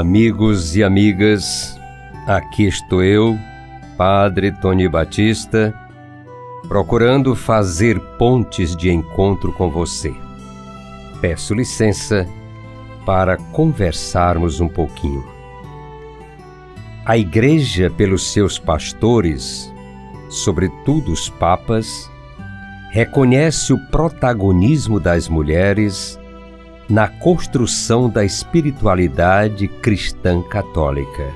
Amigos e amigas, aqui estou eu, Padre Tony Batista, procurando fazer pontes de encontro com você. Peço licença para conversarmos um pouquinho. A Igreja, pelos seus pastores, sobretudo os papas, reconhece o protagonismo das mulheres na construção da espiritualidade cristã católica.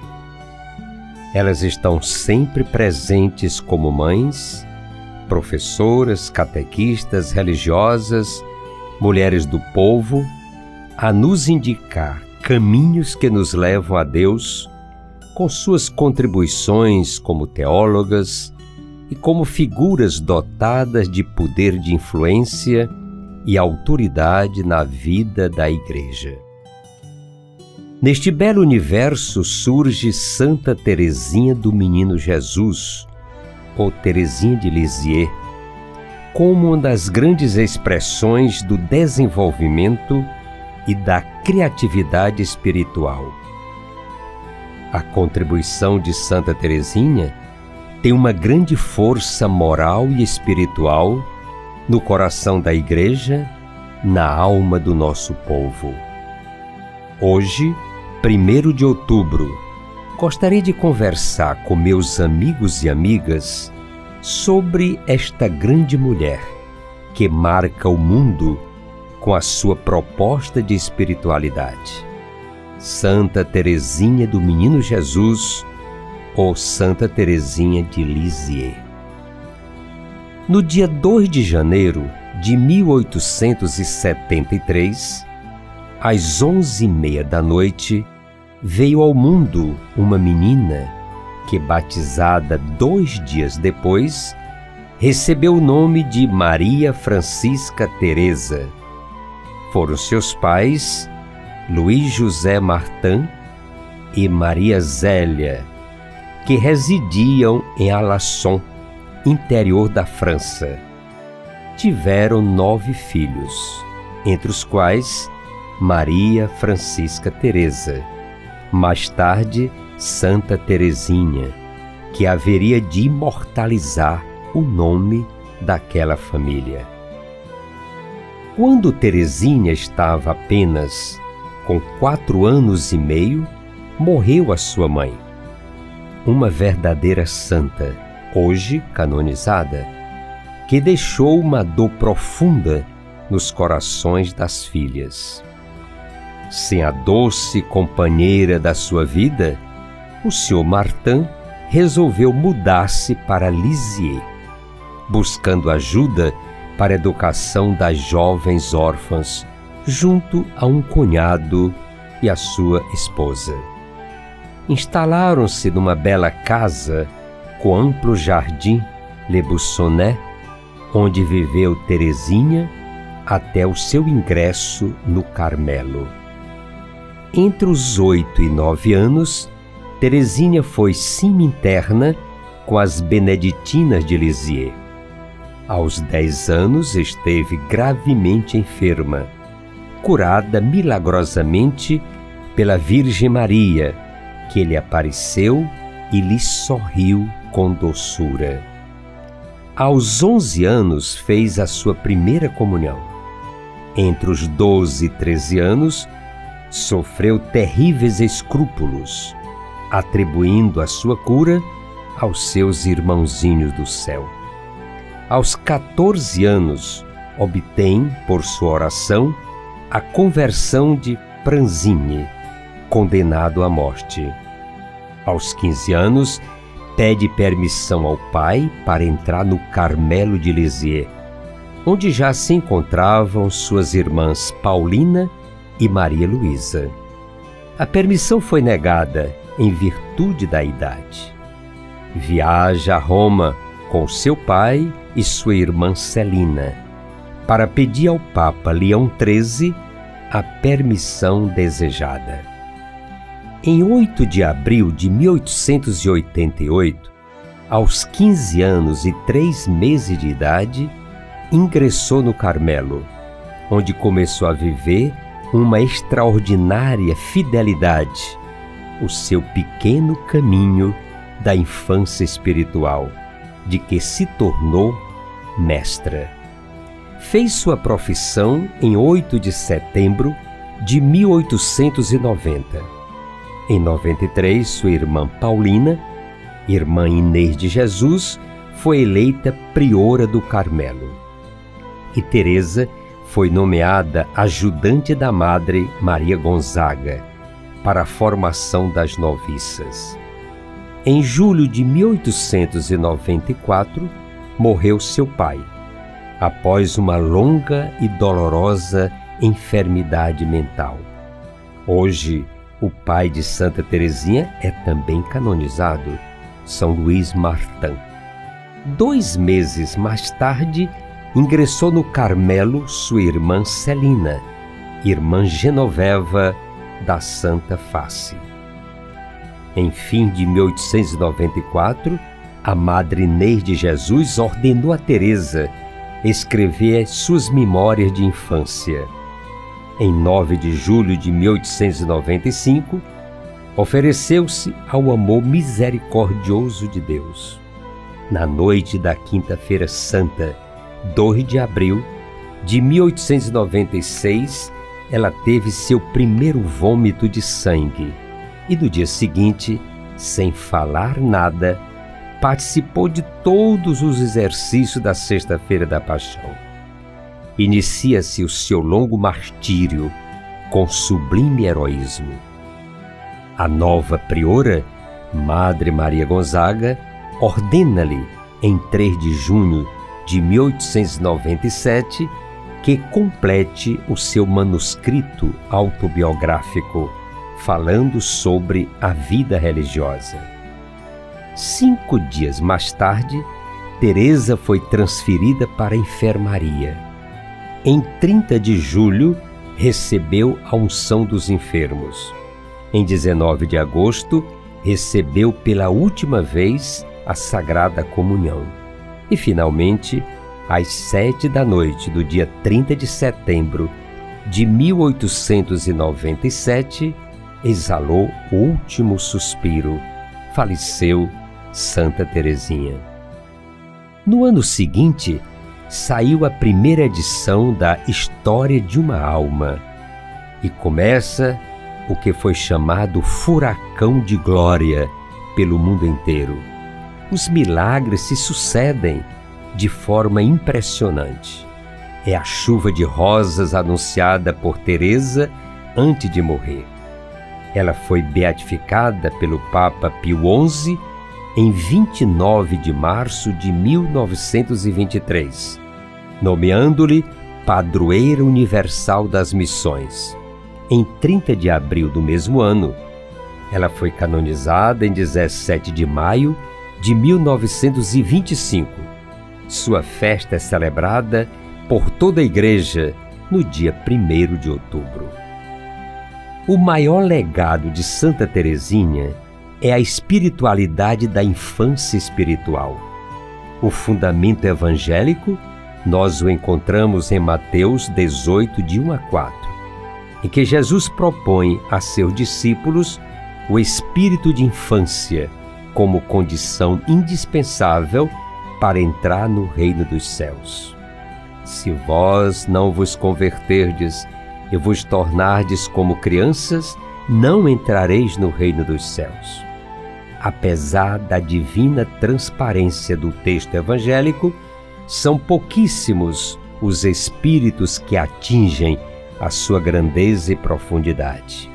Elas estão sempre presentes como mães, professoras, catequistas, religiosas, mulheres do povo, a nos indicar caminhos que nos levam a Deus, com suas contribuições como teólogas e como figuras dotadas de poder de influência e autoridade na vida da Igreja. Neste belo universo surge Santa Teresinha do Menino Jesus, ou Teresinha de Lisieux, como uma das grandes expressões do desenvolvimento e da criatividade espiritual. A contribuição de Santa Teresinha tem uma grande força moral e espiritual no coração da Igreja, na alma do nosso povo. Hoje, 1 de outubro, gostaria de conversar com meus amigos e amigas sobre esta grande mulher que marca o mundo com a sua proposta de espiritualidade. Santa Teresinha do Menino Jesus ou Santa Teresinha de Lisieux. No dia 2 de janeiro de 1873, às onze e meia da noite, veio ao mundo uma menina que, batizada dois dias depois, recebeu o nome de Maria Francisca Teresa. Foram seus pais Luiz José Martin e Maria Zélia, que residiam em Alasson, interior da França. Tiveram nove filhos, entre os quais Maria Francisca Teresa, mais tarde Santa Teresinha, que haveria de imortalizar o nome daquela família. Quando Teresinha estava apenas com quatro anos e meio, morreu a sua mãe, uma verdadeira santa, hoje canonizada, que deixou uma dor profunda nos corações das filhas. Sem a doce companheira da sua vida, o Sr. Martin resolveu mudar-se para Lisieux, buscando ajuda para a educação das jovens órfãs, junto a um cunhado e a sua esposa. Instalaram-se numa bela casa com amplo jardim Le Bussonnet, onde viveu Teresinha até o seu ingresso no Carmelo. Entre os oito e nove anos, Teresinha foi semi-interna com as Beneditinas de Lisieux. Aos dez anos esteve gravemente enferma, curada milagrosamente pela Virgem Maria, que lhe apareceu e lhe sorriu com doçura. Aos onze anos fez a sua primeira comunhão. Entre os doze e treze anos, sofreu terríveis escrúpulos, atribuindo a sua cura aos seus irmãozinhos do céu. Aos 14 anos, obtém, por sua oração, a conversão de Pranzini, condenado à morte. Aos 15 anos, pede permissão ao pai para entrar no Carmelo de Lisieux, onde já se encontravam suas irmãs Paulina e Maria Luísa. A permissão foi negada em virtude da idade. Viaja a Roma com seu pai e sua irmã Celina para pedir ao Papa Leão XIII a permissão desejada. Em 8 de abril de 1888, aos 15 anos e 3 meses de idade, ingressou no Carmelo, onde começou a viver uma extraordinária fidelidade, o seu pequeno caminho da infância espiritual, de que se tornou mestra. Fez sua profissão em 8 de setembro de 1890. Em 93, sua irmã Paulina, irmã Inês de Jesus, foi eleita priora do Carmelo. E Teresa foi nomeada ajudante da Madre Maria Gonzaga para a formação das noviças. Em julho de 1894, morreu seu pai, após uma longa e dolorosa enfermidade mental. Hoje, o pai de Santa Teresinha é também canonizado, São Luís Martin. Dois meses mais tarde, ingressou no Carmelo sua irmã Celina, irmã Genoveva da Santa Face. Em fim de 1894, a Madre Inês de Jesus ordenou a Teresa escrever suas memórias de infância. Em 9 de julho de 1895, ofereceu-se ao amor misericordioso de Deus. Na noite da Quinta-feira Santa, 2 de abril de 1896, ela teve seu primeiro vômito de sangue e no dia seguinte, sem falar nada, participou de todos os exercícios da Sexta-feira da Paixão. Inicia-se o seu longo martírio com sublime heroísmo. A nova priora, Madre Maria Gonzaga, ordena-lhe, em 3 de junho de 1897, que complete o seu manuscrito autobiográfico, falando sobre a vida religiosa. Cinco dias mais tarde, Teresa foi transferida para a enfermaria. Em 30 de julho, recebeu a unção dos enfermos. Em 19 de agosto, recebeu pela última vez a Sagrada Comunhão. E, finalmente, às sete da noite do dia 30 de setembro de 1897, exalou o último suspiro. Faleceu Santa Teresinha. No ano seguinte, saiu a primeira edição da História de uma Alma e começa o que foi chamado Furacão de Glória pelo mundo inteiro. Os milagres se sucedem de forma impressionante. É a chuva de rosas anunciada por Teresa antes de morrer. Ela foi beatificada pelo Papa Pio XI em 29 de março de 1923, nomeando-lhe Padroeira Universal das Missões. Em 30 de abril do mesmo ano, ela foi canonizada em 17 de maio de 1925 sua festa é celebrada por toda a Igreja no dia 1 de outubro. O maior legado de Santa Teresinha é a espiritualidade da infância espiritual. O fundamento evangélico nós o encontramos em Mateus 18, de 1 a 4, em que Jesus propõe a seus discípulos o espírito de infância como condição indispensável para entrar no reino dos céus. Se vós não vos converterdes e vos tornardes como crianças, não entrareis no reino dos céus. Apesar da divina transparência do texto evangélico, são pouquíssimos os espíritos que atingem a sua grandeza e profundidade.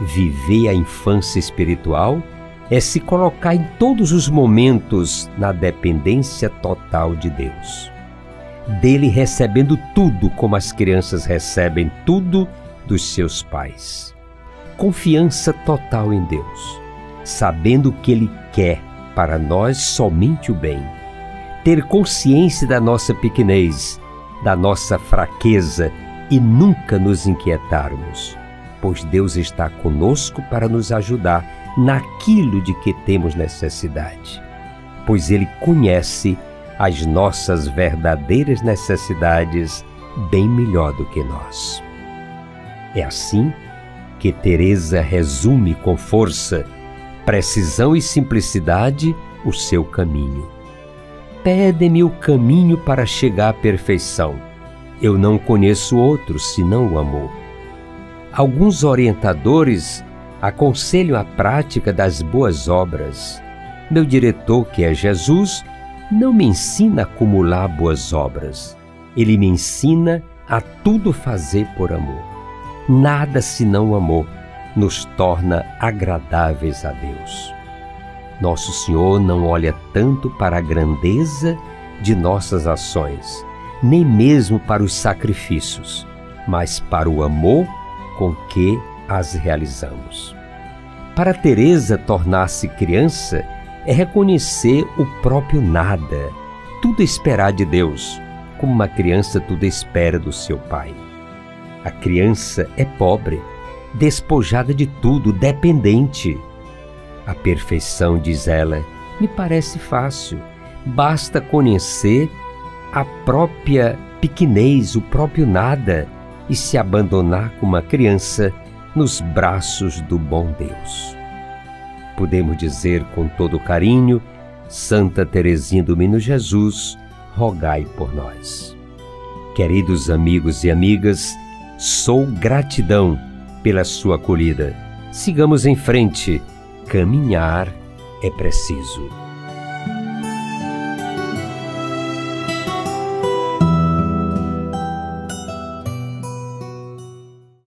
Viver a infância espiritual é se colocar em todos os momentos na dependência total de Deus. Dele recebendo tudo como as crianças recebem tudo dos seus pais. confiança total em Deus, sabendo que Ele quer para nós somente o bem. Ter consciência da nossa pequenez, da nossa fraqueza e nunca nos inquietarmos, pois Deus está conosco para nos ajudar naquilo de que temos necessidade, pois Ele conhece as nossas verdadeiras necessidades bem melhor do que nós. É assim que Teresa resume com força, precisão e simplicidade o seu caminho. Pede-me o caminho para chegar à perfeição. Eu não conheço outro senão o amor. Alguns orientadores aconselham a prática das boas obras. Meu diretor, que é Jesus, não me ensina a acumular boas obras. Ele me ensina a tudo fazer por amor. Nada senão o amor nos torna agradáveis a Deus. Nosso Senhor não olha tanto para a grandeza de nossas ações, nem mesmo para os sacrifícios, mas para o amor com que as realizamos. Para Teresa tornar-se criança é reconhecer o próprio nada, tudo esperar de Deus, como uma criança tudo espera do seu pai. A criança é pobre, despojada de tudo, dependente. A perfeição, diz ela, me parece fácil. Basta conhecer a própria pequenez, o próprio nada e se abandonar como uma criança nos braços do bom Deus podemos dizer com todo carinho: Santa Teresinha do Menino Jesus, rogai por nós. Queridos amigos e amigas, sou gratidão pela sua acolhida. Sigamos em frente. Caminhar é preciso.